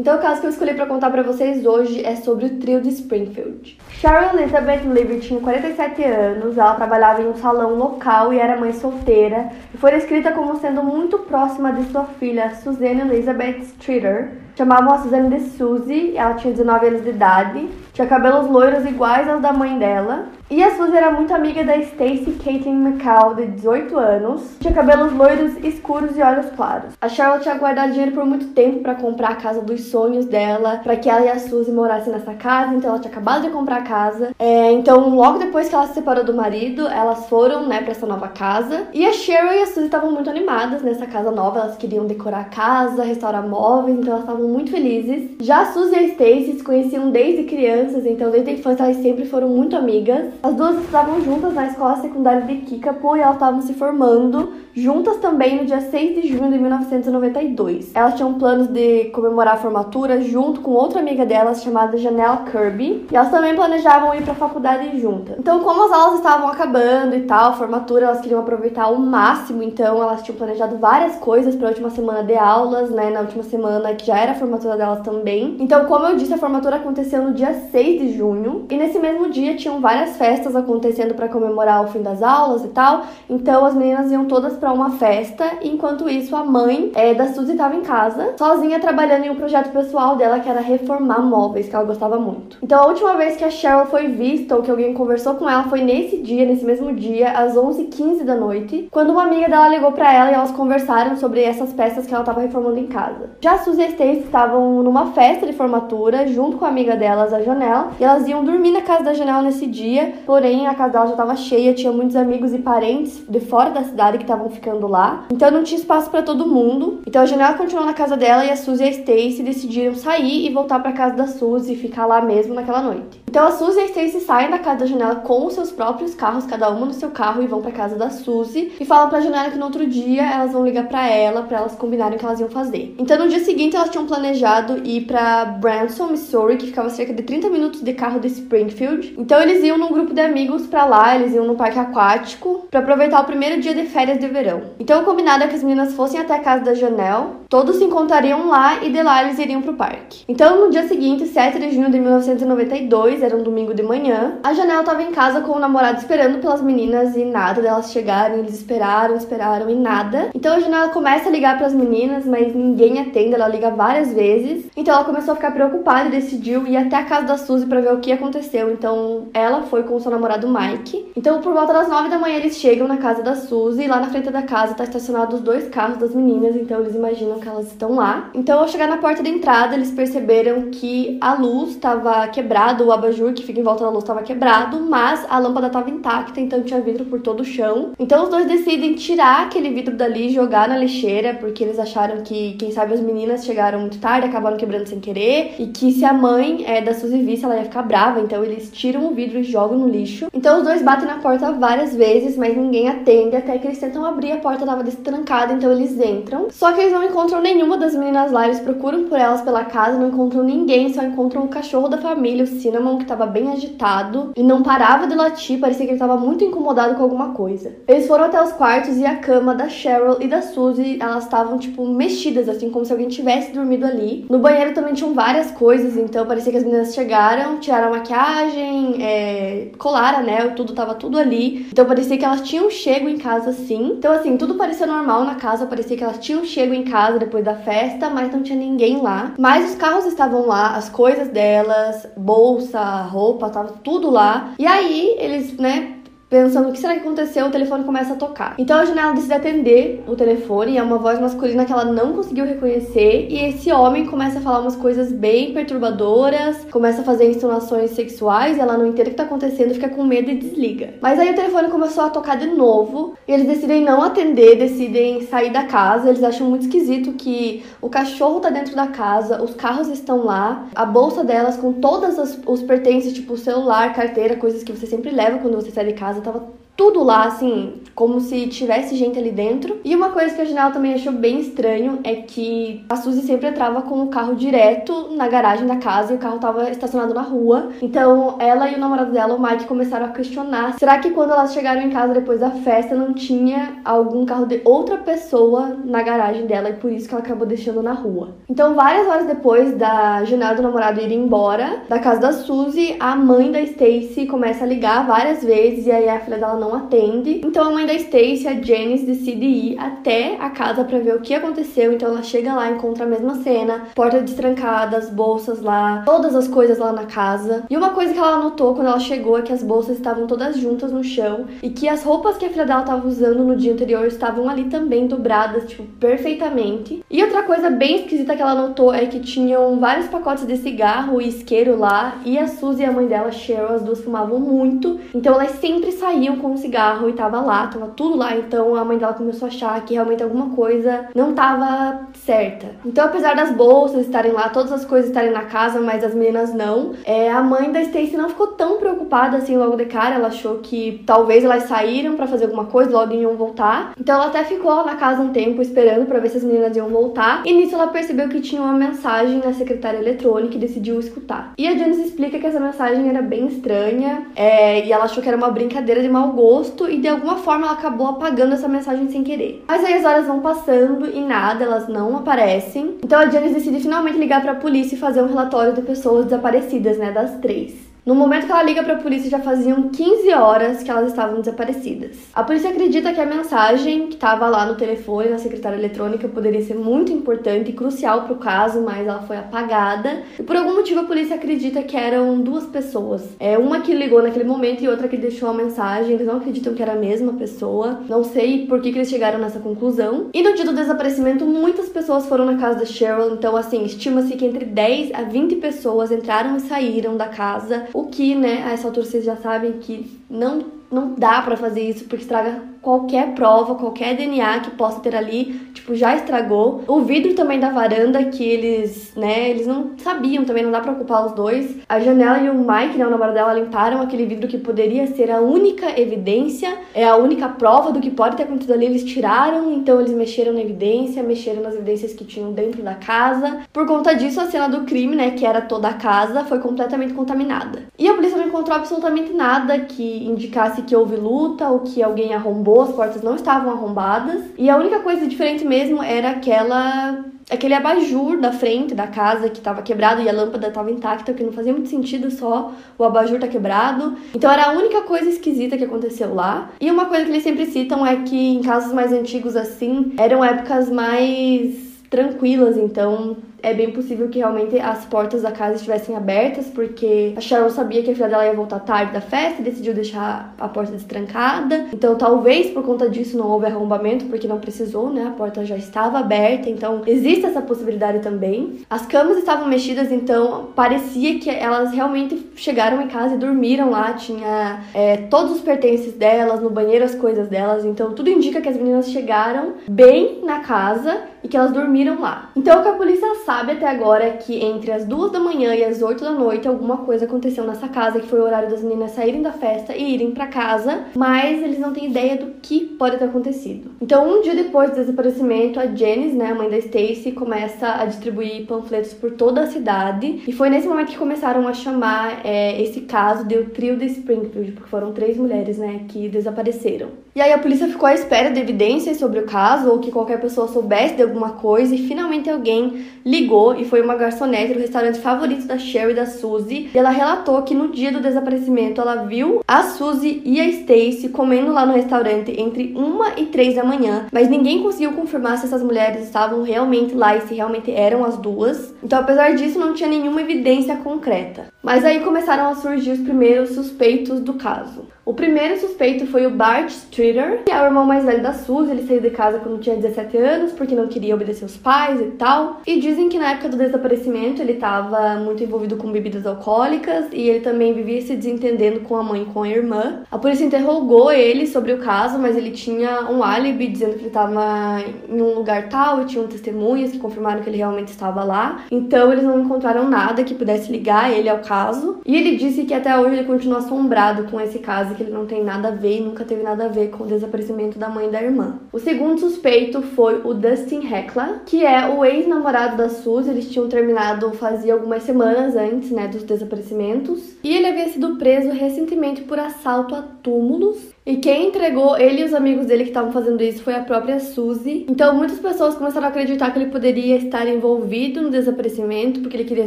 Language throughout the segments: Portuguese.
Então, o caso que eu escolhi para contar para vocês hoje é sobre o trio de Springfield. Sharon Elizabeth Levy tinha 47 anos, ela trabalhava em um salão local e era mãe solteira, e foi descrita como sendo muito próxima de sua filha, Suzanne Elizabeth Streeter. Chamavam a Suzanne de Suzy, ela tinha 19 anos de idade, tinha cabelos loiros iguais aos da mãe dela. E a Suzy era muito amiga da Stacy Caitlin McCall, de 18 anos. Tinha cabelos loiros escuros e olhos claros. A Charlotte tinha guardado dinheiro por muito tempo para comprar a casa dos sonhos dela, para que ela e a Suzy morassem nessa casa, então ela tinha acabado de comprar a casa. É, então, logo depois que ela se separou do marido, elas foram, né, para essa nova casa. E a Cheryl e a Suzy estavam muito animadas nessa casa nova, elas queriam decorar a casa, restaurar móveis, então elas estavam muito felizes. Já a Suzy e a Stacy se conheciam desde crianças, então desde a infância elas sempre foram muito amigas. As duas estavam juntas na escola secundária de Kickapoo e elas estavam se formando juntas também no dia 6 de junho de 1992. Elas tinham planos de comemorar a formatura junto com outra amiga delas chamada Janelle Kirby, e elas também planejavam ir para a faculdade juntas. Então, como as aulas estavam acabando e tal, a formatura, elas queriam aproveitar ao máximo, então elas tinham planejado várias coisas para a última semana de aulas, né, na última semana que já era a formatura delas também. Então, como eu disse, a formatura aconteceu no dia 6 de junho, e nesse mesmo dia tinham várias festas acontecendo para comemorar o fim das aulas e tal. Então, as meninas iam todas para uma festa, enquanto isso a mãe é, da Suzy estava em casa, sozinha trabalhando em um projeto pessoal dela que era reformar móveis, que ela gostava muito. Então a última vez que a Cheryl foi vista ou que alguém conversou com ela foi nesse dia, nesse mesmo dia, às 11h15 da noite, quando uma amiga dela ligou para ela e elas conversaram sobre essas peças que ela estava reformando em casa. Já a Suzy e a Stacy estavam numa festa de formatura junto com a amiga delas, a Janelle, e elas iam dormir na casa da Janelle nesse dia, porém a casa dela já estava cheia, tinha muitos amigos e parentes de fora da cidade que estavam ficando lá. Então não tinha espaço para todo mundo. Então a Janela continuou na casa dela e a Suzy e a Stacy decidiram sair e voltar para casa da Suzy e ficar lá mesmo naquela noite. Então a Suzy e a Stacy saem da casa da Janela com os seus próprios carros, cada uma no seu carro e vão para casa da Suzy e falam para Janela que no outro dia elas vão ligar para ela para elas combinarem o que elas iam fazer. Então no dia seguinte elas tinham planejado ir para Branson, Missouri, que ficava cerca de 30 minutos de carro de Springfield. Então eles iam num grupo de amigos para lá, eles iam no parque aquático para aproveitar o primeiro dia de férias de verão. Então o combinado é que as meninas fossem até a casa da Janelle, todos se encontrariam lá e de lá eles iriam pro parque. Então no dia seguinte, 7 de junho de 1992, era um domingo de manhã, a Janelle estava em casa com o namorado esperando pelas meninas e nada delas chegarem, eles esperaram, esperaram e nada. Então a Janelle começa a ligar para as meninas, mas ninguém atende, ela liga várias vezes. Então ela começou a ficar preocupada e decidiu ir até a casa da Suzy para ver o que aconteceu. Então ela foi com o seu namorado Mike. Então por volta das 9 da manhã eles chegam na casa da Suzy e lá na frente da casa tá estacionado os dois carros das meninas, então eles imaginam que elas estão lá. Então ao chegar na porta da entrada, eles perceberam que a luz estava quebrada, o abajur que fica em volta da luz estava quebrado, mas a lâmpada estava intacta, então tinha vidro por todo o chão. Então os dois decidem tirar aquele vidro dali e jogar na lixeira, porque eles acharam que, quem sabe, as meninas chegaram muito tarde, acabaram quebrando sem querer, e que se a mãe é, da Suzy visse, ela ia ficar brava, então eles tiram o vidro e jogam no lixo. Então os dois batem na porta várias vezes, mas ninguém atende, até que eles tentam abrir a porta tava destrancada, então eles entram. Só que eles não encontram nenhuma das meninas lá, eles procuram por elas pela casa, não encontram ninguém, só encontram o cachorro da família, o Cinnamon, que tava bem agitado e não parava de latir, parecia que ele tava muito incomodado com alguma coisa. Eles foram até os quartos e a cama da Cheryl e da Suzy, elas estavam tipo mexidas, assim, como se alguém tivesse dormido ali. No banheiro também tinham várias coisas, então parecia que as meninas chegaram, tiraram a maquiagem, é, colaram anel, tudo tava tudo ali. Então parecia que elas tinham chego em casa sim. Então assim, tudo parecia normal na casa, parecia que elas tinham chego em casa depois da festa, mas não tinha ninguém lá. Mas os carros estavam lá, as coisas delas, bolsa, roupa, tava tudo lá. E aí eles, né, pensando o que será que aconteceu, o telefone começa a tocar. Então a janela decide atender o telefone, é uma voz masculina que ela não conseguiu reconhecer, e esse homem começa a falar umas coisas bem perturbadoras, começa a fazer insinuações sexuais, ela não entende o que tá acontecendo, fica com medo e desliga. Mas aí o telefone começou a tocar de novo, e eles decidem não atender, decidem sair da casa, eles acham muito esquisito que o cachorro tá dentro da casa, os carros estão lá, a bolsa delas com todos os pertences, tipo celular, carteira, coisas que você sempre leva quando você sai de casa, tava tudo lá, assim, como se tivesse gente ali dentro. E uma coisa que a Janela também achou bem estranho é que a Suzy sempre entrava com o carro direto na garagem da casa e o carro tava estacionado na rua. Então ela e o namorado dela, o Mike, começaram a questionar: será que quando elas chegaram em casa depois da festa não tinha algum carro de outra pessoa na garagem dela e por isso que ela acabou deixando na rua? Então, várias horas depois da Janela do namorado ir embora da casa da Suzy, a mãe da Stacy começa a ligar várias vezes e aí a filha dela não atende. Então a mãe da Stacy, a Janice, decide ir até a casa para ver o que aconteceu. Então ela chega lá, encontra a mesma cena, porta destrancada, as bolsas lá, todas as coisas lá na casa. E uma coisa que ela notou quando ela chegou é que as bolsas estavam todas juntas no chão e que as roupas que a filha dela estava usando no dia anterior estavam ali também dobradas, tipo, perfeitamente. E outra coisa bem esquisita que ela notou é que tinham vários pacotes de cigarro e isqueiro lá, e a Suzy e a mãe dela, Cheryl, as duas fumavam muito. Então elas sempre saíam com um cigarro e tava lá, tava tudo lá. Então a mãe dela começou a achar que realmente alguma coisa não tava certa. Então, apesar das bolsas estarem lá, todas as coisas estarem na casa, mas as meninas não, é, a mãe da Stacy não ficou tão preocupada assim logo de cara. Ela achou que talvez elas saíram para fazer alguma coisa, logo iam voltar. Então ela até ficou na casa um tempo esperando para ver se as meninas iam voltar. E nisso ela percebeu que tinha uma mensagem na secretária eletrônica e decidiu escutar. E a Janice explica que essa mensagem era bem estranha é, e ela achou que era uma brincadeira de mau gosto e de alguma forma ela acabou apagando essa mensagem sem querer. Mas aí as horas vão passando e nada, elas não aparecem. Então a Janice decide finalmente ligar para a polícia e fazer um relatório de pessoas desaparecidas, né, das três. No momento que ela liga para a polícia, já faziam 15 horas que elas estavam desaparecidas. A polícia acredita que a mensagem que estava lá no telefone, na secretária eletrônica, poderia ser muito importante e crucial para o caso, mas ela foi apagada. E por algum motivo a polícia acredita que eram duas pessoas. É uma que ligou naquele momento e outra que deixou a mensagem. Eles não acreditam que era a mesma pessoa. Não sei por que, que eles chegaram nessa conclusão. E no dia do desaparecimento, muitas pessoas foram na casa da Cheryl. Então, assim, estima-se que entre 10 a 20 pessoas entraram e saíram da casa o que, né, a essa altura vocês já sabem que não, não dá para fazer isso porque estraga qualquer prova, qualquer DNA que possa ter ali, tipo, já estragou. O vidro também da varanda que eles, né, eles não sabiam também, não dá pra ocupar os dois. A janela e o Mike, né, o namorado dela, limparam aquele vidro que poderia ser a única evidência, é a única prova do que pode ter acontecido ali, eles tiraram, então eles mexeram na evidência, mexeram nas evidências que tinham dentro da casa. Por conta disso, a cena do crime, né, que era toda a casa, foi completamente contaminada. E a polícia não encontrou absolutamente nada que indicasse que houve luta ou que alguém arrombou as portas não estavam arrombadas. E a única coisa diferente mesmo era aquela aquele abajur da frente da casa que estava quebrado e a lâmpada estava intacta, o que não fazia muito sentido só o abajur tá quebrado. Então era a única coisa esquisita que aconteceu lá. E uma coisa que eles sempre citam é que em casos mais antigos assim, eram épocas mais tranquilas, então é bem possível que realmente as portas da casa estivessem abertas, porque a Cheryl sabia que a filha dela ia voltar tarde da festa e decidiu deixar a porta destrancada. Então, talvez por conta disso não houve arrombamento, porque não precisou, né? A porta já estava aberta, então existe essa possibilidade também. As camas estavam mexidas, então parecia que elas realmente chegaram em casa e dormiram lá. Tinha é, todos os pertences delas, no banheiro as coisas delas, então tudo indica que as meninas chegaram bem na casa e que elas dormiram lá. Então, o que a polícia sabe até agora que entre as duas da manhã e as oito da noite alguma coisa aconteceu nessa casa, que foi o horário das meninas saírem da festa e irem para casa, mas eles não têm ideia do que pode ter acontecido. Então, um dia depois do desaparecimento, a Janice, né, a mãe da Stacy, começa a distribuir panfletos por toda a cidade, e foi nesse momento que começaram a chamar é, esse caso de o trio de Springfield, porque foram três mulheres, né, que desapareceram. E aí a polícia ficou à espera de evidências sobre o caso ou que qualquer pessoa soubesse de alguma coisa e finalmente alguém ligou e foi uma garçonete do restaurante favorito da Sherry e da Suzy. E ela relatou que no dia do desaparecimento ela viu a Suzy e a Stacy comendo lá no restaurante entre uma e três da manhã, mas ninguém conseguiu confirmar se essas mulheres estavam realmente lá e se realmente eram as duas. Então, apesar disso, não tinha nenhuma evidência concreta. Mas aí começaram a surgir os primeiros suspeitos do caso. O primeiro suspeito foi o Bart Streeter, que é o irmão mais velho da Suzy. Ele saiu de casa quando tinha 17 anos porque não queria obedecer os pais e tal. E dizem que na época do desaparecimento ele estava muito envolvido com bebidas alcoólicas e ele também vivia se desentendendo com a mãe e com a irmã. A polícia interrogou ele sobre o caso, mas ele tinha um álibi dizendo que ele estava em um lugar tal e tinham testemunhas que confirmaram que ele realmente estava lá. Então eles não encontraram nada que pudesse ligar ele ao caso. E ele disse que até hoje ele continua assombrado com esse caso que ele não tem nada a ver e nunca teve nada a ver com o desaparecimento da mãe e da irmã. O segundo suspeito foi o Dustin Heckler, que é o ex-namorado da Suzy. Eles tinham terminado fazia algumas semanas antes, né, dos desaparecimentos. E ele havia sido preso recentemente por assalto a túmulos e quem entregou ele e os amigos dele que estavam fazendo isso foi a própria Suzy. Então muitas pessoas começaram a acreditar que ele poderia estar envolvido no desaparecimento porque ele queria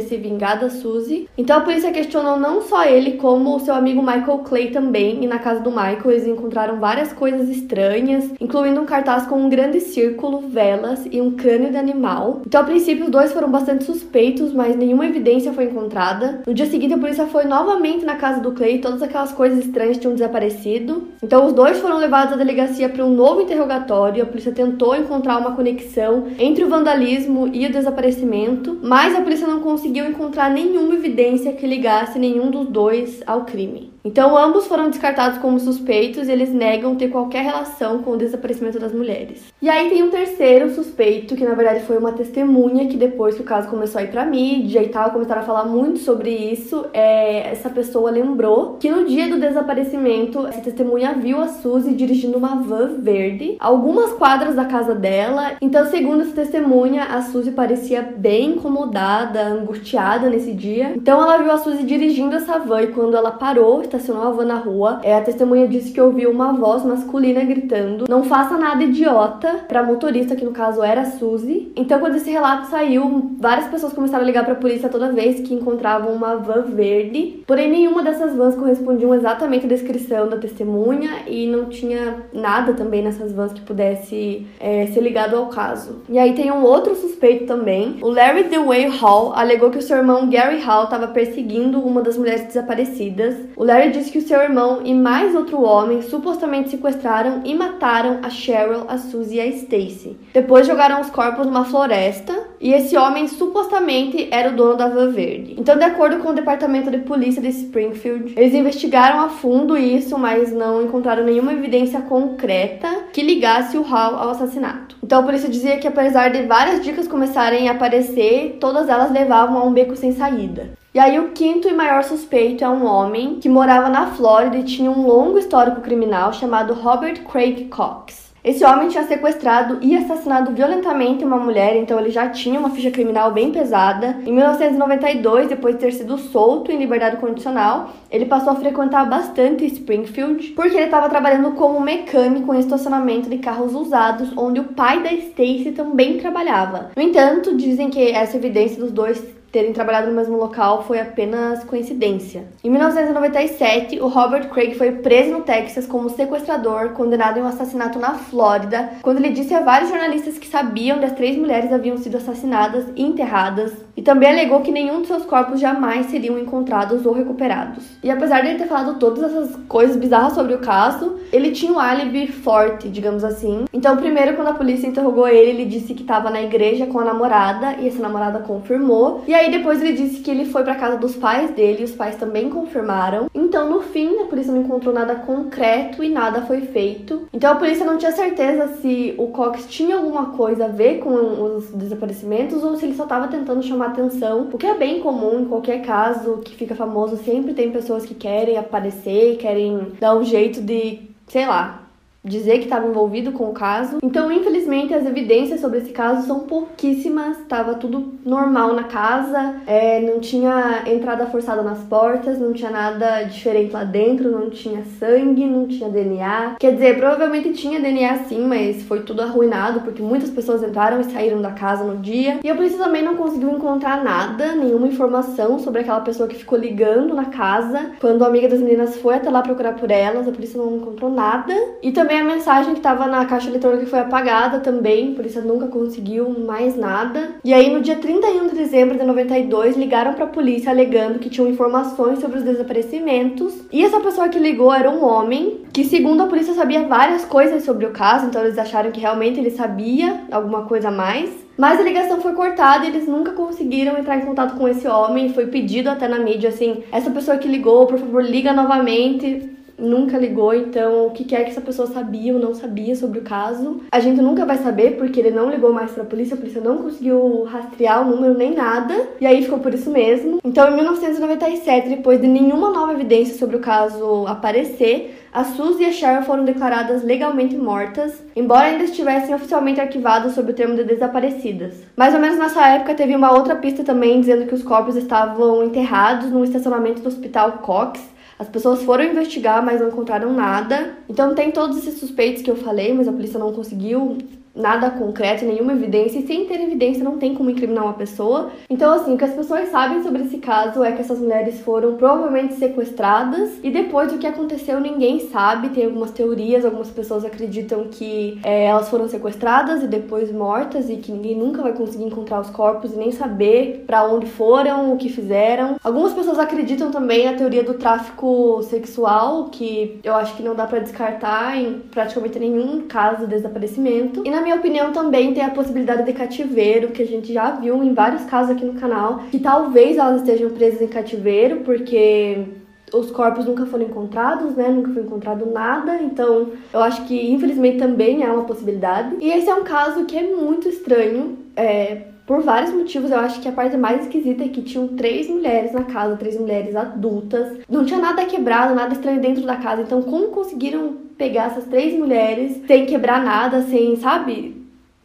se vingar da Suzy. Então a polícia questionou não só ele, como o seu amigo Michael Clay também. E na casa do Michael eles encontraram várias coisas estranhas, incluindo um cartaz com um grande círculo, velas e um crânio de animal. Então a princípio os dois foram bastante suspeitos, mas nenhuma evidência foi encontrada. No dia seguinte a polícia foi novamente na casa do Clay e todas aquelas coisas estranhas tinham desaparecido. Então os dois foram levados à delegacia para um novo interrogatório. A polícia tentou encontrar uma conexão entre o vandalismo e o desaparecimento, mas a polícia não conseguiu encontrar nenhuma evidência que ligasse nenhum dos dois ao crime. Então, ambos foram descartados como suspeitos e eles negam ter qualquer relação com o desaparecimento das mulheres. E aí tem um terceiro suspeito, que na verdade foi uma testemunha que depois que o caso começou a ir pra mídia e tal, começaram a falar muito sobre isso, é, essa pessoa lembrou que no dia do desaparecimento, essa testemunha viu a Suzy dirigindo uma van verde algumas quadras da casa dela. Então, segundo essa testemunha, a Suzy parecia bem incomodada, angustiada nesse dia. Então, ela viu a Suzy dirigindo essa van e quando ela parou, estacionou a van na rua. É, a testemunha disse que ouviu uma voz masculina gritando: Não faça nada idiota, pra motorista, que no caso era a Suzy. Então, quando esse relato saiu, várias pessoas começaram a ligar pra polícia toda vez que encontravam uma van verde. Porém, nenhuma dessas vans correspondiam exatamente à descrição da testemunha e não tinha nada também nessas vans que pudesse é, ser ligado ao caso. E aí tem um outro suspeito também. O Larry DeWay Hall alegou que o seu irmão Gary Hall estava perseguindo uma das mulheres desaparecidas. O Larry Disse que o seu irmão e mais outro homem supostamente sequestraram e mataram a Cheryl, a Suzy e a Stacy. Depois jogaram os corpos numa floresta e esse homem supostamente era o dono da van verde. Então, de acordo com o departamento de polícia de Springfield, eles investigaram a fundo isso, mas não encontraram nenhuma evidência concreta que ligasse o Hall ao assassinato. Então, a polícia dizia que apesar de várias dicas começarem a aparecer, todas elas levavam a um beco sem saída. E aí o quinto e maior suspeito é um homem que morava na Flórida e tinha um longo histórico criminal chamado Robert Craig Cox. Esse homem tinha sequestrado e assassinado violentamente uma mulher, então ele já tinha uma ficha criminal bem pesada. Em 1992, depois de ter sido solto em liberdade condicional, ele passou a frequentar bastante Springfield, porque ele estava trabalhando como mecânico em estacionamento de carros usados, onde o pai da Stacy também trabalhava. No entanto, dizem que essa evidência dos dois terem trabalhado no mesmo local foi apenas coincidência. Em 1997, o Robert Craig foi preso no Texas como sequestrador, condenado em um assassinato na Flórida, quando ele disse a vários jornalistas que sabiam que as três mulheres haviam sido assassinadas e enterradas, e também alegou que nenhum de seus corpos jamais seriam encontrados ou recuperados. E apesar de ele ter falado todas essas coisas bizarras sobre o caso, ele tinha um álibi forte, digamos assim. Então, primeiro, quando a polícia interrogou ele, ele disse que estava na igreja com a namorada, e essa namorada confirmou. E aí depois ele disse que ele foi para casa dos pais dele, os pais também confirmaram. Então, no fim, a polícia não encontrou nada concreto e nada foi feito. Então, a polícia não tinha certeza se o Cox tinha alguma coisa a ver com os desaparecimentos ou se ele só estava tentando chamar atenção, o que é bem comum em qualquer caso que fica famoso, sempre tem pessoas que querem aparecer, querem dar um jeito de, sei lá, dizer que estava envolvido com o caso. Então, infelizmente, as evidências sobre esse caso são pouquíssimas. Tava tudo normal na casa, é, não tinha entrada forçada nas portas, não tinha nada diferente lá dentro, não tinha sangue, não tinha DNA. Quer dizer, provavelmente tinha DNA sim, mas foi tudo arruinado porque muitas pessoas entraram e saíram da casa no dia. E a polícia também não conseguiu encontrar nada, nenhuma informação sobre aquela pessoa que ficou ligando na casa. Quando a amiga das meninas foi até lá procurar por elas, a polícia não encontrou nada. E também a mensagem que estava na caixa eletrônica foi apagada também, por isso nunca conseguiu mais nada. E aí no dia 31 de dezembro de 92 ligaram para a polícia alegando que tinham informações sobre os desaparecimentos. E essa pessoa que ligou era um homem que, segundo a polícia, sabia várias coisas sobre o caso, então eles acharam que realmente ele sabia alguma coisa a mais. Mas a ligação foi cortada e eles nunca conseguiram entrar em contato com esse homem. Foi pedido até na mídia assim: essa pessoa que ligou, por favor, liga novamente nunca ligou, então o que quer que essa pessoa sabia ou não sabia sobre o caso. A gente nunca vai saber porque ele não ligou mais para a polícia, a polícia não conseguiu rastrear o número nem nada, e aí ficou por isso mesmo. Então, em 1997, depois de nenhuma nova evidência sobre o caso aparecer, a Suzy e a Cheryl foram declaradas legalmente mortas, embora ainda estivessem oficialmente arquivadas sob o termo de desaparecidas. Mais ou menos nessa época teve uma outra pista também dizendo que os corpos estavam enterrados no estacionamento do Hospital Cox, as pessoas foram investigar, mas não encontraram nada. Então tem todos esses suspeitos que eu falei, mas a polícia não conseguiu nada concreto, nenhuma evidência, e sem ter evidência não tem como incriminar uma pessoa. Então, assim, o que as pessoas sabem sobre esse caso é que essas mulheres foram provavelmente sequestradas e depois do que aconteceu ninguém sabe. Tem algumas teorias, algumas pessoas acreditam que é, elas foram sequestradas e depois mortas e que ninguém nunca vai conseguir encontrar os corpos e nem saber para onde foram, o que fizeram. Algumas pessoas acreditam também a teoria do tráfico sexual, que eu acho que não dá para descartar em praticamente nenhum caso de desaparecimento. E na minha opinião, também tem a possibilidade de cativeiro, que a gente já viu em vários casos aqui no canal, que talvez elas estejam presas em cativeiro, porque os corpos nunca foram encontrados, né? Nunca foi encontrado nada. Então, eu acho que infelizmente também é uma possibilidade. E esse é um caso que é muito estranho. É, por vários motivos, eu acho que a parte mais esquisita é que tinham três mulheres na casa, três mulheres adultas. Não tinha nada quebrado, nada estranho dentro da casa. Então, como conseguiram pegar essas três mulheres sem quebrar nada, sem, sabe?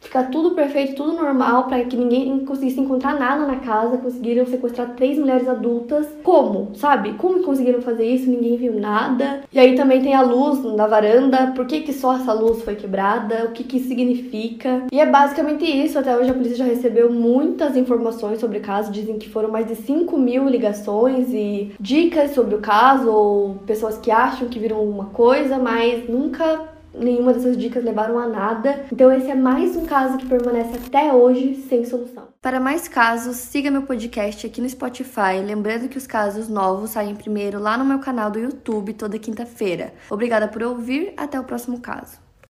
Ficar tudo perfeito, tudo normal, para que ninguém conseguisse encontrar nada na casa. Conseguiram sequestrar três mulheres adultas. Como? Sabe? Como conseguiram fazer isso? Ninguém viu nada. E aí também tem a luz na varanda. Por que, que só essa luz foi quebrada? O que, que isso significa? E é basicamente isso. Até hoje a polícia já recebeu muitas informações sobre o caso. Dizem que foram mais de 5 mil ligações e dicas sobre o caso, ou pessoas que acham que viram alguma coisa, mas nunca nenhuma dessas dicas levaram a nada. Então esse é mais um caso que permanece até hoje sem solução. Para mais casos, siga meu podcast aqui no Spotify, lembrando que os casos novos saem primeiro lá no meu canal do YouTube toda quinta-feira. Obrigada por ouvir, até o próximo caso.